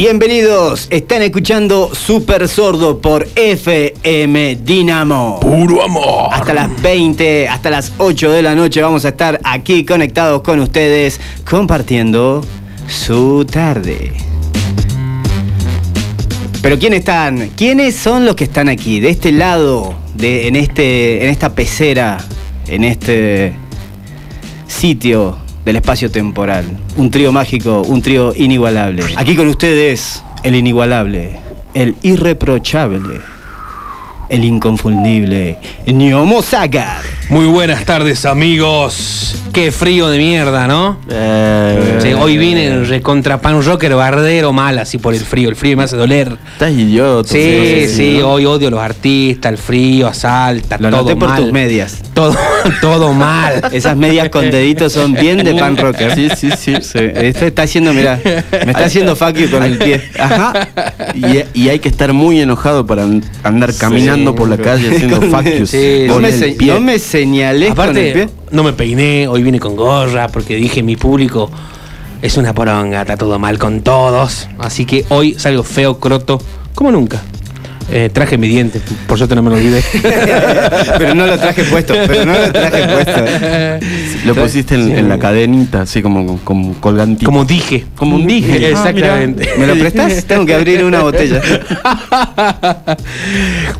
Bienvenidos, están escuchando Super Sordo por FM Dinamo. Puro amor. Hasta las 20, hasta las 8 de la noche vamos a estar aquí conectados con ustedes, compartiendo su tarde. Pero ¿quiénes están? ¿Quiénes son los que están aquí? De este lado, de, en, este, en esta pecera, en este sitio del espacio temporal. Un trío mágico, un trío inigualable. Aquí con ustedes, el inigualable, el irreprochable, el inconfundible, Niomo. Muy buenas tardes, amigos. Qué frío de mierda, ¿no? Eh, Sí, hoy vine recontra pan rocker bardero mal así por el frío. El frío me hace doler. Estás idiota. Sí, sí, ¿no? hoy odio a los artistas, el frío, asalta, Lo todo noté por mal. tus medias. Todo, todo mal. Esas medias con deditos son bien de pan rocker. Sí, sí, sí. Sí, este está haciendo, mira, me está haciendo fuck you con el pie. Ajá. Y, y hay que estar muy enojado para an- andar caminando por la calle haciendo fuck yous sí, no, me el se- pie. no me señales con el pie. Aparte, no me peiné, hoy vine con gorra porque dije mi público es una poronga, está todo mal con todos. Así que hoy salgo feo, croto, como nunca. Eh, traje mi diente, por suerte no me lo olvidé. pero no lo traje puesto, pero no lo traje puesto. Lo pusiste en, en la cadenita, así como, como colgantito. Como dije. Como un dije. Exactamente. ¿Me lo prestas? Tengo que abrir una botella.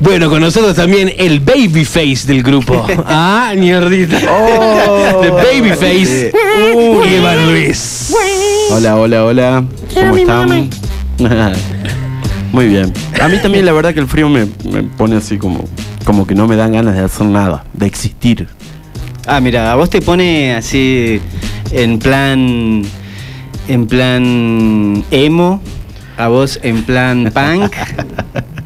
bueno, con nosotros también el babyface del grupo. Ah, mierdita. Oh. The babyface. Y Iván Luis. Hola, hola, hola. ¿Cómo están? Muy bien. A mí también la verdad que el frío me, me pone así como, como que no me dan ganas de hacer nada, de existir. Ah, mira, a vos te pone así en plan. En plan emo. A vos en plan punk.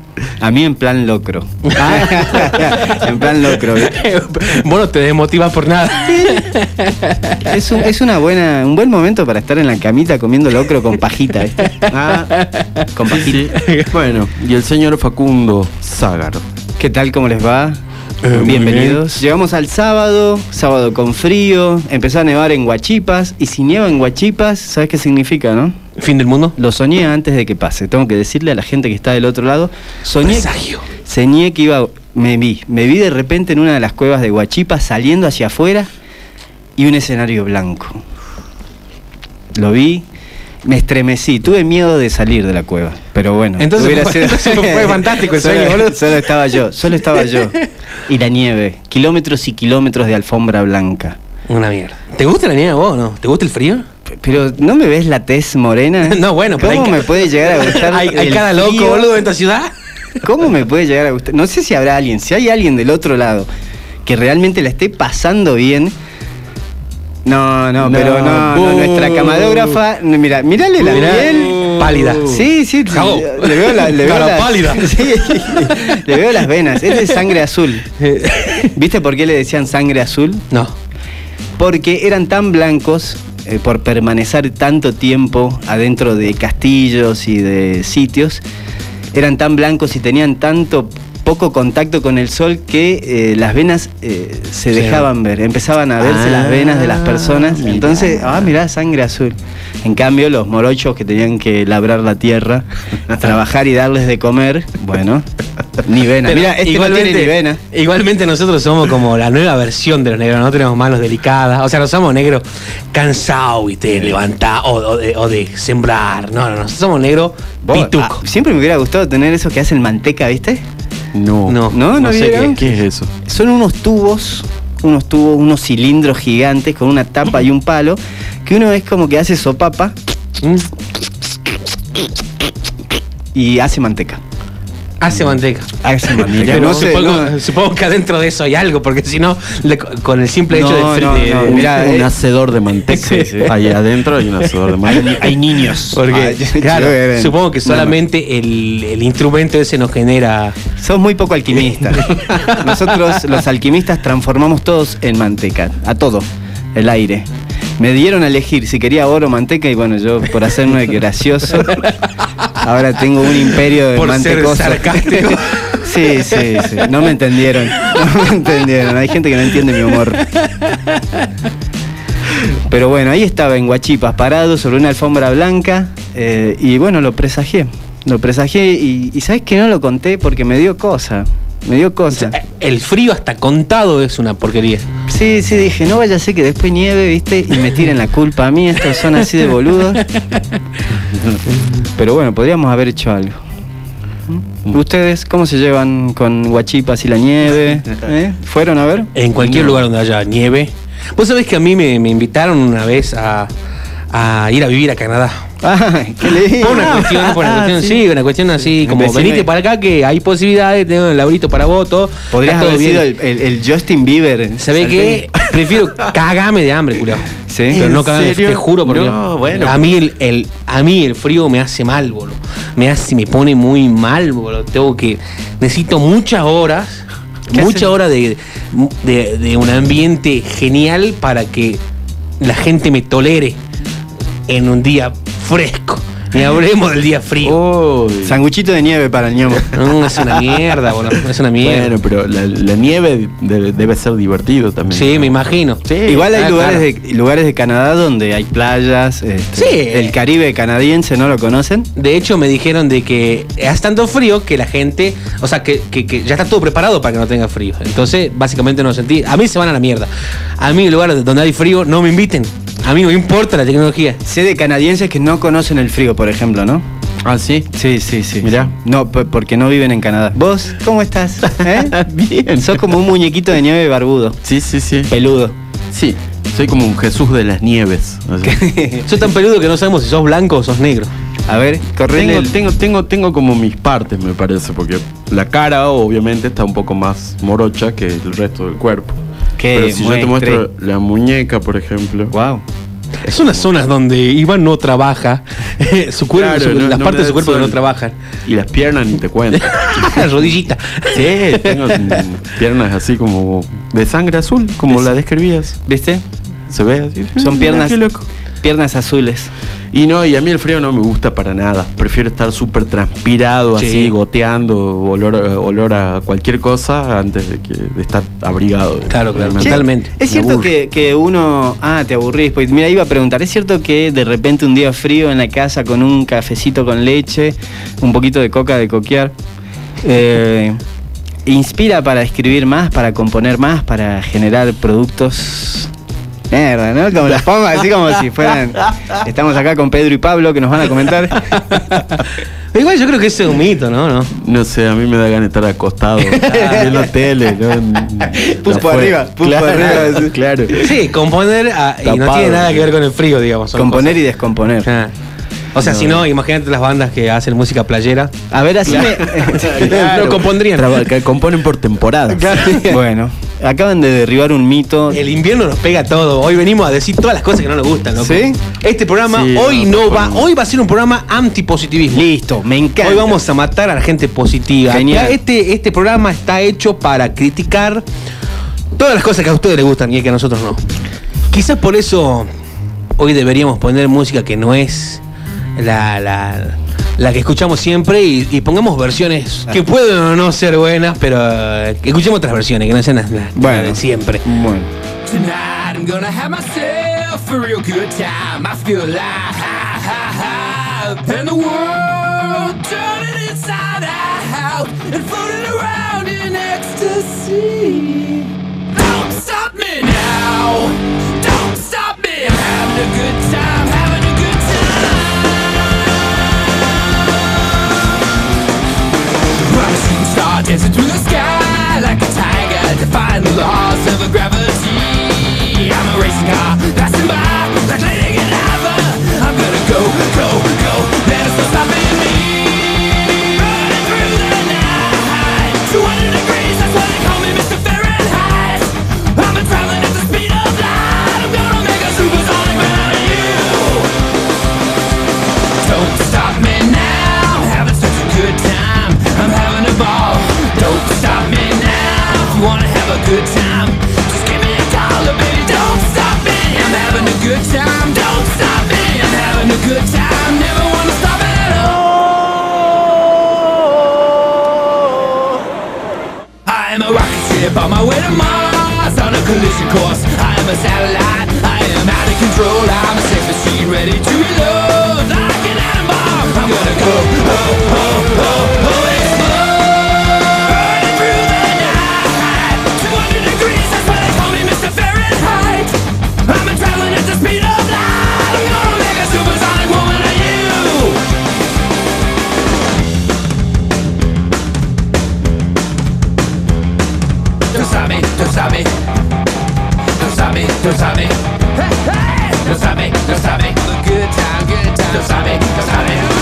A mí en plan locro. en plan locro. Vos no te desmotivas por nada. Es, un, es una buena, un buen momento para estar en la camita comiendo locro con pajita. ¿viste? Ah, Con pajita. sí. Bueno, y el señor Facundo Zagar. ¿Qué tal? ¿Cómo les va? Eh, Bienvenidos. Llegamos al sábado, sábado con frío, empezó a nevar en Huachipas, y si nieva en Huachipas, ¿sabes qué significa, no? Fin del mundo. Lo soñé antes de que pase, tengo que decirle a la gente que está del otro lado, soñé, Presagio. soñé que iba, me vi, me vi de repente en una de las cuevas de Huachipas saliendo hacia afuera y un escenario blanco. Lo vi, me estremecí, tuve miedo de salir de la cueva, pero bueno. Entonces fue- entonces fue fantástico el Solo- sueño. Solo estaba yo, solo estaba yo. Y la nieve, kilómetros y kilómetros de alfombra blanca. Una mierda. ¿Te gusta la nieve vos o no? ¿Te gusta el frío? Pero ¿no me ves la tez morena? No, bueno, pero ¿Cómo me puede llegar a gustar? hay, hay el cada loco, frío? boludo, en esta ciudad. ¿Cómo me puede llegar a gustar? No sé si habrá alguien, si hay alguien del otro lado que realmente la esté pasando bien. No, no, No, pero no, no, nuestra camarógrafa, no, mira, mirale la Mirá, piel. pálida. Sí, sí, le veo la, le veo Cara las- pálida. Sí, le veo las venas, es de sangre azul. ¿Viste por qué le decían sangre azul? No. Porque eran tan blancos eh, por permanecer tanto tiempo adentro de castillos y de sitios, eran tan blancos y tenían tanto poco contacto con el sol que eh, las venas eh, se Sí. dejaban ver, empezaban a verse Ah, las venas de las personas. mirá. Entonces, ah, mirá, sangre azul. En cambio, los morochos que tenían que labrar la tierra, trabajar y darles de comer, bueno, ni venas. Pero Mira, este no tiene ni vena. igualmente nosotros somos como la nueva versión de los negros, no tenemos manos delicadas, o sea, no somos negros cansados y te levantar o, o de, o de sembrar, no, no, no, somos negros pituco. ah, siempre me hubiera gustado tener eso que hacen manteca, ¿viste? No. No, No, no sé qué. ¿Qué es eso? Son unos tubos, unos tubos, unos cilindros gigantes con una tapa y un palo, que uno es como que hace sopapa Mm, y hace manteca. Hace manteca. Hace manteca. Pero No sé, supongo, no- supongo que adentro de eso hay algo, porque si no, le- con el simple hecho No, de, no, de- no, de- mirá, un eh. hacedor de manteca. Sí, sí. Ahí adentro hay un hacedor de manteca. hay niños. Porque, claro, supongo que no, solamente el, el instrumento ese nos genera. Sos muy poco alquimista. Nosotros, los alquimistas, transformamos todos en manteca. A todo. El aire. Me dieron a elegir si quería oro o manteca y bueno, yo por hacerme gracioso, ahora tengo un imperio de Por ser mantecoso. sarcástico. Sí, sí, sí. No me entendieron. No me entendieron. Hay gente que no entiende mi humor. Pero bueno, ahí estaba en Guachipas, parado sobre una alfombra blanca, eh, y bueno, lo presagié. Lo presagié y, y sabes que no lo conté porque me dio cosa. Me dio O cosa. sea, el frío hasta contado es una porquería. Sí, sí, dije, no vaya a ser que después nieve, ¿viste? Y me tiren la culpa a mí, estos son así de boludos. Pero bueno, podríamos haber hecho algo. ¿Mm? ¿Ustedes cómo se llevan con Guachipas y la nieve? ¿Eh? ¿Fueron a ver? En cualquier No. lugar donde haya nieve. Vos sabés que a mí me, me invitaron una vez a, a ir a vivir a Canadá. Ay, qué lindo. Por una cuestión, por una Ah, cuestión, sí, una cuestión así, como venite para acá que hay posibilidades, tengo el laurito para vos, todo. Podrías haber sido el, el- el Justin Bieber. ¿Sabe qué? Prefiero cagarme de hambre, culiao. Sí. Pero no ¿En cagarme, serio? te juro porque No, bueno. a mí el, el- a mí el frío me hace mal, boludo. Me hace, me pone muy mal, boludo. Tengo que necesito muchas horas, ¿Qué muchas horas de, de, de un ambiente genial para que la gente me tolere en un día fresco. Ni hablemos del día frío. Uy. Sanguchito de nieve para el ñomo. No, es una mierda, boludo. Es una mierda. Bueno, pero la, la nieve debe, debe ser divertido también. sí, me imagino. Sí. Igual hay ah, lugares, claro. de, lugares de Canadá donde hay playas. este, Sí. El Caribe canadiense, ¿no lo conocen? De hecho, me dijeron de que hace tanto frío que la gente, o sea, que, que- que ya está todo preparado para que no tenga frío. Entonces, básicamente no sentí. A mí se van a la mierda. A mí, lugares donde hay frío, no me inviten. A mí no me importa la tecnología. Sé de canadienses que no conocen el frío, por ejemplo, ¿no? Ah, sí. Sí, sí, sí. Mirá. No, porque no viven en Canadá. ¿Vos cómo estás? ¿Eh? Bien. Sos como un muñequito de nieve barbudo, Sí, sí, sí. peludo. Sí. Soy como un Jesús de las nieves. Soy tan peludo que no sabemos si sos blanco o sos negro. A ver, correle Tengo, el- tengo, tengo, tengo como mis partes, me parece, porque la cara obviamente está un poco más morocha que el resto del cuerpo. Qué Pero si yo te muestro la muñeca, por ejemplo. Wow. Son las zonas donde Iván no trabaja. su cuerpo, Claro, su- no- las no partes de su cuerpo que no trabajan. Y las piernas ni te cuento. Rodillita. sí, tengo piernas así como de sangre azul, como Es- la describías. ¿Viste? Se ve así. Son piernas, qué loco. Piernas azules. Y no, y a mí el frío no me gusta para nada. Prefiero estar súper transpirado, Sí. así, goteando, olor, a- olor a cualquier cosa antes de, que, de estar abrigado. Claro, claro, Realmente. totalmente. Es cierto que, que uno. Ah, te aburrís. Pues mira, iba a preguntar. ¿Es cierto que de repente un día frío en la casa con un cafecito con leche, un poquito de coca de coquear, eh, inspira para escribir más, para componer más, para generar productos. Mierda, ¿no? Como las pongo así como si fueran. Estamos acá con Pedro y Pablo que nos van a comentar. Igual yo creo que ese es un mito, ¿no? ¿No? No sé, a mí me da ganas de estar acostado viendo tele. ¿no? Pulpo Afuera. arriba, pulpo claro, arriba, sí. Claro. Sí, componer ah, y no tiene nada que ver con el frío, digamos. Componer y descomponer. Ah. O sea, No. si no, imagínate las bandas que hacen música playera. A ver, así No compondrían. Traba- que componen por temporada. me. bueno, acaban de derribar un mito. El invierno nos pega todo. Hoy venimos a decir todas las cosas que no nos gustan, loco. ¿Sí? Este programa Sí, hoy no, va, hoy va a ser un programa antipositivismo. Listo, me encanta. Hoy vamos a matar a la gente positiva. Genial. Este, este programa está hecho para criticar todas las cosas que a ustedes les gustan y que a nosotros no. Quizás por eso hoy deberíamos poner música que no es la, la, la que escuchamos siempre y, y pongamos versiones que pueden o no ser buenas, pero eh, que escuchemos otras versiones, que no sean las, las- Bueno. de siempre. Bueno. Tonight I'm gonna have myself a real good time. I feel alive, and the world turning inside out and floating around in ecstasy. same, to same, to same, to same, to same, to same, good time, good time, to same, to same.